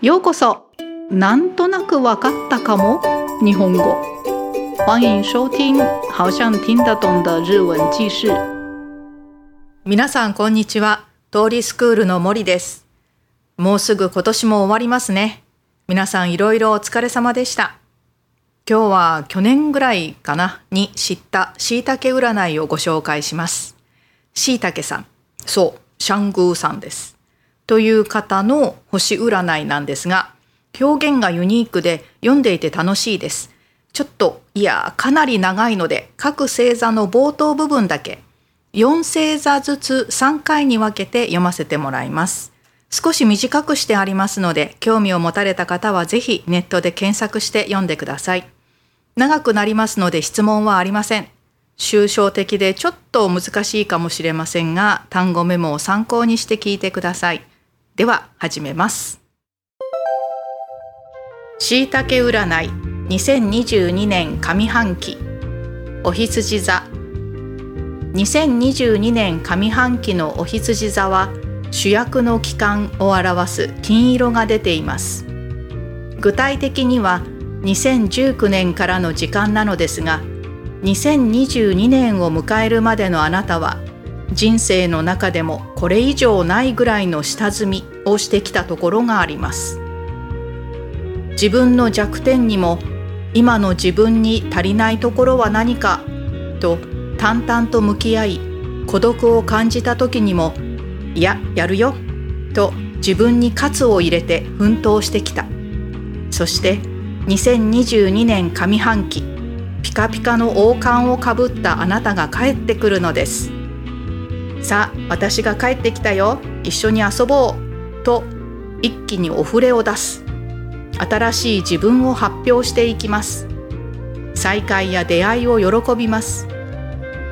ようこそ。なんとなくわかったかも。日本語。欢迎收听好像听得懂的日文記事。皆さんこんにちは。通りスクールの森です。もうすぐ今年も終わりますね。皆さんいろいろお疲れ様でした。今日は去年ぐらいかなに知った椎茸占いをご紹介します。椎茸さん。そうシャングーさんです。という方の星占いなんですが、表現がユニークで読んでいて楽しいです。ちょっと、いや、かなり長いので、各星座の冒頭部分だけ、4星座ずつ3回に分けて読ませてもらいます。少し短くしてありますので、興味を持たれた方はぜひネットで検索して読んでください。長くなりますので質問はありません。抽象的でちょっと難しいかもしれませんが、単語メモを参考にして聞いてください。では始めます。しいたけ占い2022年上半期。お羊座。2022年上半期のお羊座は主役の期間を表す金色が出ています。具体的には2019年からの時間なのですが2022年を迎えるまでのあなたは人生の中でもこれ以上ないぐらいの下積みをしてきたところがあります。自分の弱点にも今の自分に足りないところは何かと淡々と向き合い孤独を感じた時にもいややるよと自分に喝を入れて奮闘してきた。そして2022年上半期ピカピカの王冠をかぶったあなたが帰ってくるのです。さあ私が帰ってきたよ。一緒に遊ぼう。と一気にお触れを出す。新しい自分を発表していきます。再会や出会いを喜びます。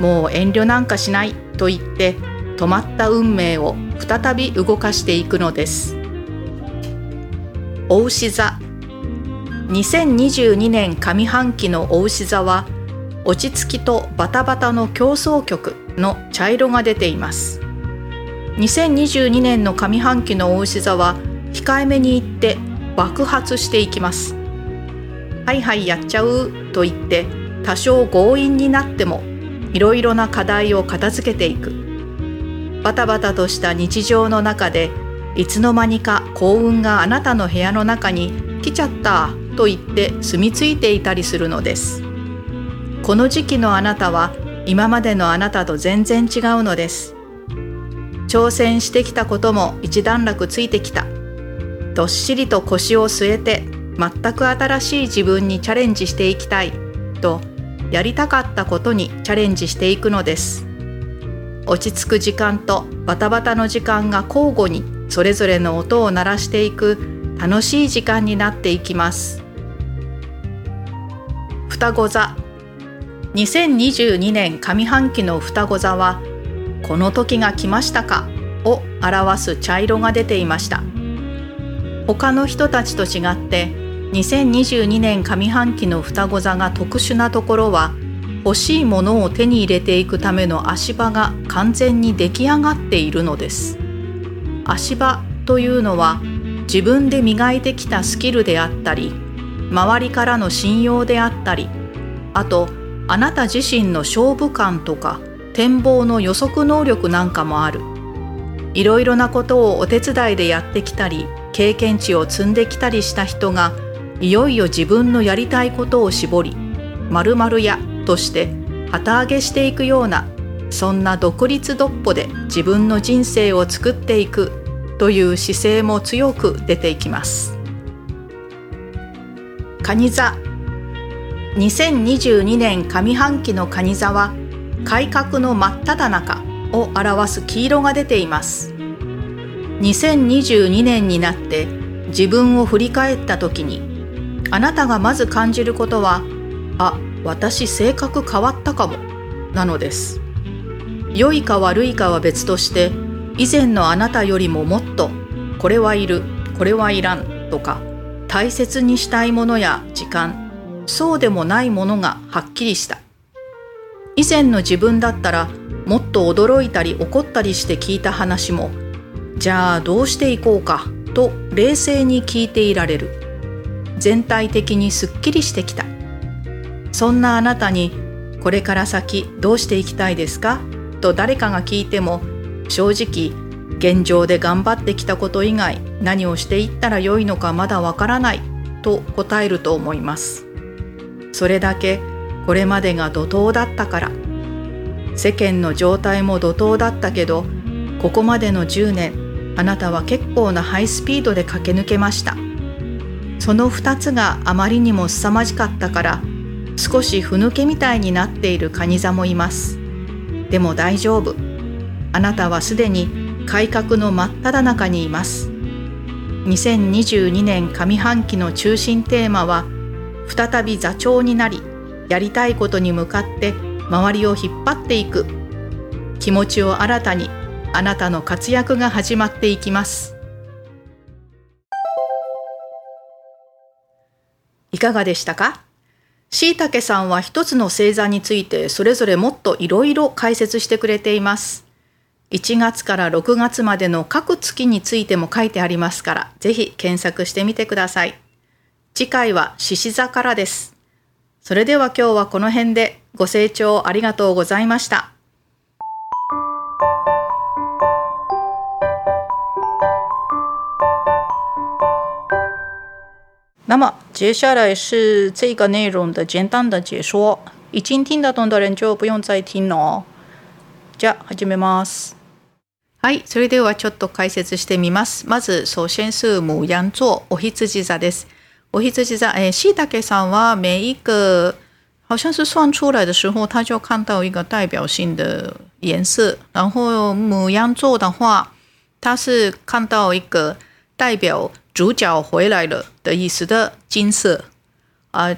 もう遠慮なんかしない。と言って止まった運命を再び動かしていくのです。お牛座。2022年上半期のお牛座は落ち着きとバタバタの競争曲。の茶色が出ています。2022年の上半期の大牛座は控えめに言って爆発していきます。はいはいやっちゃうと言って多少強引になってもいろいろな課題を片付けていく。バタバタとした日常の中でいつの間にか幸運があなたの部屋の中に来ちゃったと言って住み着いていたりするのです。この時期のあなたは今までのあなたと全然違うのです。挑戦してきたことも一段落ついてきた。どっしりと腰を据えて全く新しい自分にチャレンジしていきたい。とやりたかったことにチャレンジしていくのです。落ち着く時間とバタバタの時間が交互にそれぞれの音を鳴らしていく楽しい時間になっていきます。双子座2022年上半期の双子座はこの時が来ましたかを表す茶色が出ていました。他の人たちと違って2022年上半期の双子座が特殊なところは欲しいものを手に入れていくための足場が完全に出来上がっているのです。足場というのは自分で磨いてきたスキルであったり周りからの信用であったりあとあなた自身の勝負感とか展望の予測能力なんかもあるいろいろなことをお手伝いでやってきたり経験値を積んできたりした人がいよいよ自分のやりたいことを絞り〇〇やとして旗揚げしていくようなそんな独立独歩で自分の人生を作っていくという姿勢も強く出ていきます。蟹座2022年上半期の蟹座は改革の真っ只中を表す黄色が出ています。2022年になって自分を振り返った時にあなたがまず感じることはあ私性格変わったかもなのです。良いか悪いかは別として以前のあなたよりももっとこれはいるこれはいらんとか大切にしたいものや時間そうでもないものがはっきりした。以前の自分だったらもっと驚いたり怒ったりして聞いた話もじゃあどうしていこうかと冷静に聞いていられる。全体的にすっきりしてきた。そんなあなたにこれから先どうしていきたいですかと誰かが聞いても正直現状で頑張ってきたこと以外何をしていったらよいのかまだわからないと答えると思います。それだけこれまでが怒涛だったから。世間の状態も怒涛だったけどここまでの10年あなたは結構なハイスピードで駆け抜けました。その2つがあまりにも凄まじかったから少しふぬけみたいになっているカニ座もいます。でも大丈夫。あなたはすでに改革の真っ只中にいます。2022年上半期の中心テーマは再び座長になりやりたいことに向かって周りを引っ張っていく。気持ちを新たにあなたの活躍が始まっていきます。いかがでしたか？しいたけさんは一つの星座についてそれぞれもっといろいろ解説してくれています。1月から6月までの各月についても書いてありますからぜひ検索してみてください。次回は獅子座からですそれでは今日はこの辺でご清聴ありがとうございました。那么接下来是这个内容的简单的解说，已经听得懂的人就不用再听了哦。じゃあ始めます。はい、それではちょっと解説してみます。まず、首先是母羊座、お羊座です。我一直是在诶，西大概上哇，每一个好像是算出来的时候，他就看到一个代表性的颜色。然后母羊座的话，他是看到一个代表主角回来了的意思的金色啊。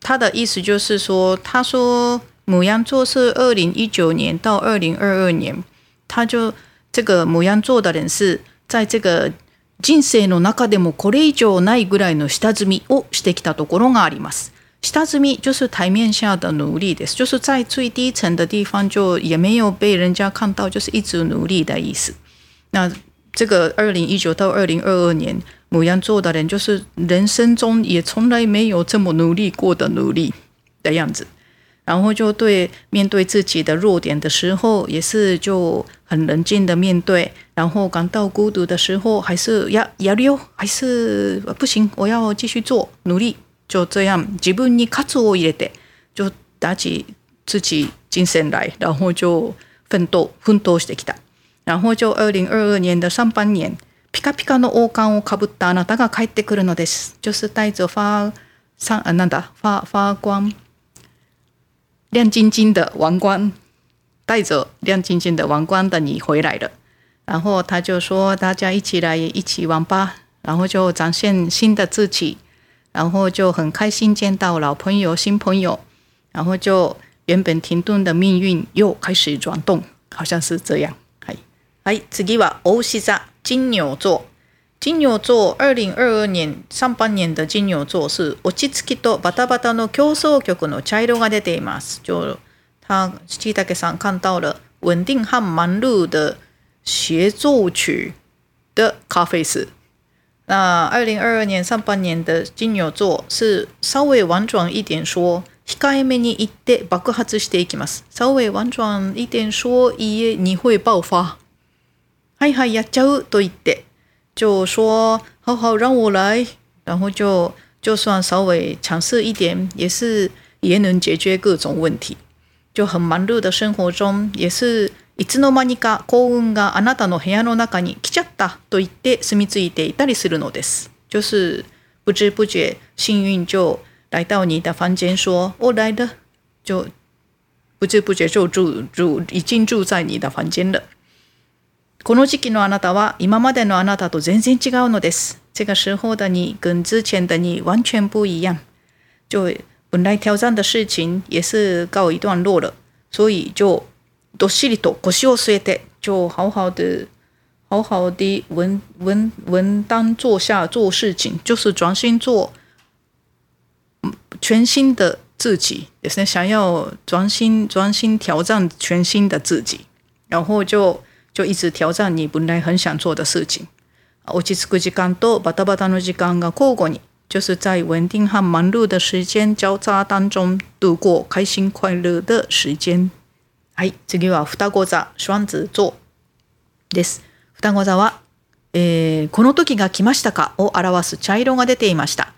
他的意思就是说，他说母羊座是二零一九年到二零二二年，他就这个母羊座的人是在这个。人生の中でもこれ以上ないぐらいの下積みをしてきたところがあります。下積み就是台面下的努力です。就是在最低层的地方就也没有被人家看到，就是一直努力的意思。那这个二零一九到二零二二年，母羊座的人就是人生中也从来没有这么努力过的努力的样子。然后就对面对自己的弱点的时候，也是就很冷静的面对。然后感到孤独的时候，还是要要溜，还是不行，我要继续做努力。就这样，自分に活を入れて，就打起自己精神来，然后就奋斗奋斗してきた。然后就二零二二年的上半年，ピカピカの王冠をかぶったあなたが帰ってくるのです。就是带着发上啊，なんだ发发光。 亮晶晶的王冠，带着亮晶晶的王冠的你回来了。然后他就说：“大家一起来一起玩吧。”然后就展现新的自己，然后就很开心见到老朋友、新朋友。然后就原本停顿的命运又开始转动，好像是这样。はいはい次はお牛座 金牛座。金牛座二零二二年上半年的金牛座是落ち着きとバタバタの競争曲の茶色が出ています。就他七大さん看到了稳定和忙碌的协奏曲的咖啡师。那二零二二年上半年的金牛座是稍微婉转一点说，控えめに言って爆発していきます。稍微婉转一点说，いえ你会爆发。はいはいやっちゃうと言って。就说好好让我来，然后就就算稍微强势一点，也是也能解决各种问题。就很忙碌的生活中，也是いつの間にか幸運があなたの部屋の中に来ちゃったと言って住み着いていたりするのです。就是不知不觉幸运就来到你的房间，说我来了，就不知不觉就住住已经住在你的房间了。 この時期のあなたは今までのあなたと全然違うのです。这个时候的你跟之前的你完全不一样。就本来挑战的事情也是告一段落了，所以就どっしりと腰を据えて，就好好的、好好的稳稳稳当坐下做事情，就是专心做全新的自己，也是想要专心专心挑战全新的自己，然后就。 就一直挑战你本来很想做的事情，落ち着く時間とバタバタの時間が交互に，就是在稳定和忙碌的时间交叉当中度过开心快乐的时间。はい、次は双子座、双子座です。双子座は、えー、この時が来ましたかを表す茶色が出ていました。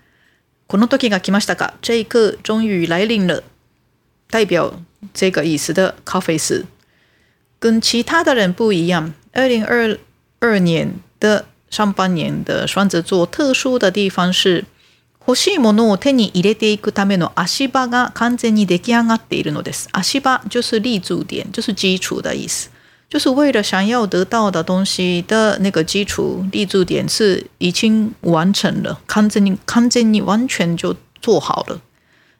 この時が来ましたか这一刻终于来临了。代表这个意思的咖啡师，跟其他的人不一样。二零二二年的上半年的双子座特殊的地方是，欲しいものを手に入れていくための足場が完全に出来上がっているのです。足場就是立足点，就是基础的意思。就是为了想要得到的东西的那个基础立足点是已经完成了，完全に完全に完全就做好了。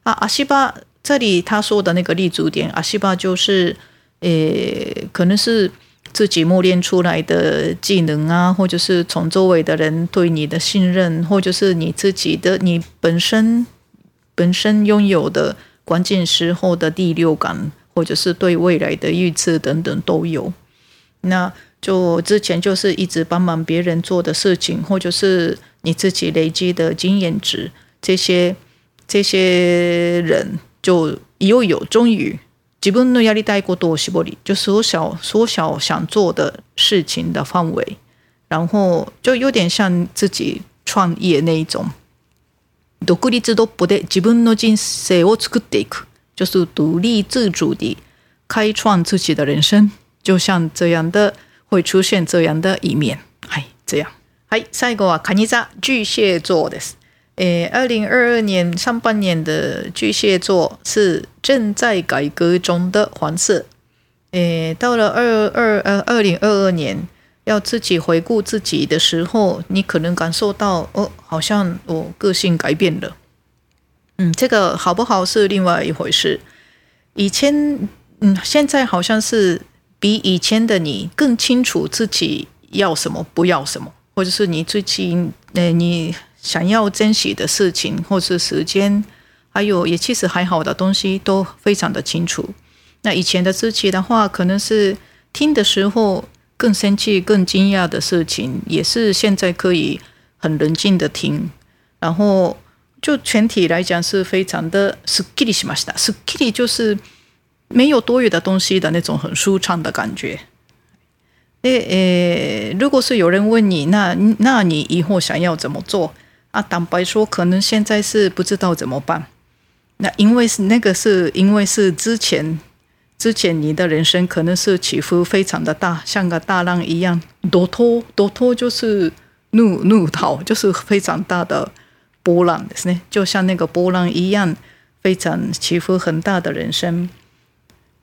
啊，足場这里他说的那个立足点，足場就是， 诶，可能是。自己磨练出来的技能啊，或者是从周围的人对你的信任，或者是你自己的你本身本身拥有的关键时候的第六感，或者是对未来的预测等等都有。那就之前就是一直帮忙别人做的事情，或者是你自己累积的经验值，这些这些人就又有终于。自分のやりたいことを絞り，就缩小缩小想做的事情的范围，然后就有点像自己创业那一种，独立自独不で自分の人生を作っていく，就是独立自主地开创自己的人生，就像这样的会出现这样的一面，はい这样。はい最後は蟹座巨蟹座です。 诶，二零二二年上半年的巨蟹座是正在改革中的黄色。诶，到了二二呃二零二二年，要自己回顾自己的时候，你可能感受到哦，好像我个性改变了。嗯，这个好不好是另外一回事。以前，嗯，现在好像是比以前的你更清楚自己要什么，不要什么，或者是你最近，呃，你。想要珍惜的事情，或是时间，还有也其实还好的东西，都非常的清楚。那以前的自己的话，可能是听的时候更生气、更惊讶的事情，也是现在可以很冷静的听。然后就全体来讲，是非常的すっきりしました。すっきり就是没有多余的东西的那种很舒畅的感觉。诶诶，如果是有人问你，那那你以后想要怎么做？ 啊，坦白说，可能现在是不知道怎么办。那因为是那个，是因为是之前之前你的人生可能是起伏非常的大，像个大浪一样，多托多托就是怒怒涛，就是非常大的波浪，是呢，就像那个波浪一样，非常起伏很大的人生。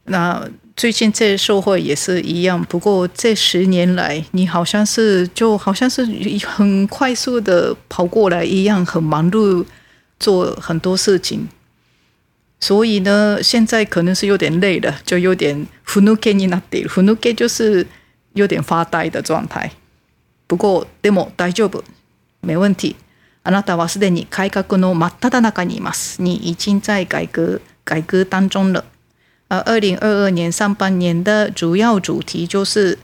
那最近这社会也是一样，不过这十年来，你好像是就好像是很快速的跑过来一样，很忙碌做很多事情，所以呢，现在可能是有点累了，就有点ふぬけになっている。ふぬけ就是有点发呆的状态。不过でも大丈夫，没问题。あなたはすでに改革の真っ只中にいます。你已经在改革改革当中了。 而二零二二年上半年的主要主题就是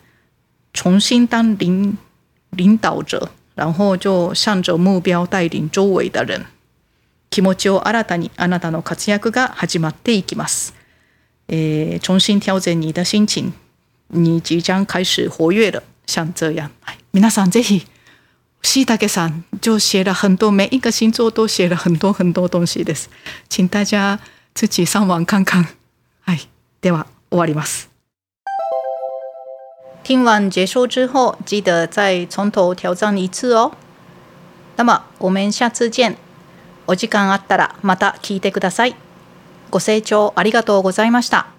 重新当领领导者，然后就向着目标带领周围的人。気持ちを新たにあなたの活躍が始まっていきます。えー、重新调整你的心情，你即将开始活跃了。像这样，皆さんぜひ。西大给さん就写了很多，每一个星座都写了很多很多东西です。请大家自己上网看看。 はい、では終わります。听完结束之后，记得再从头挑战一次哦。那么我们下次见。お時間あったらまた聞いてください。ご清聴ありがとうございました。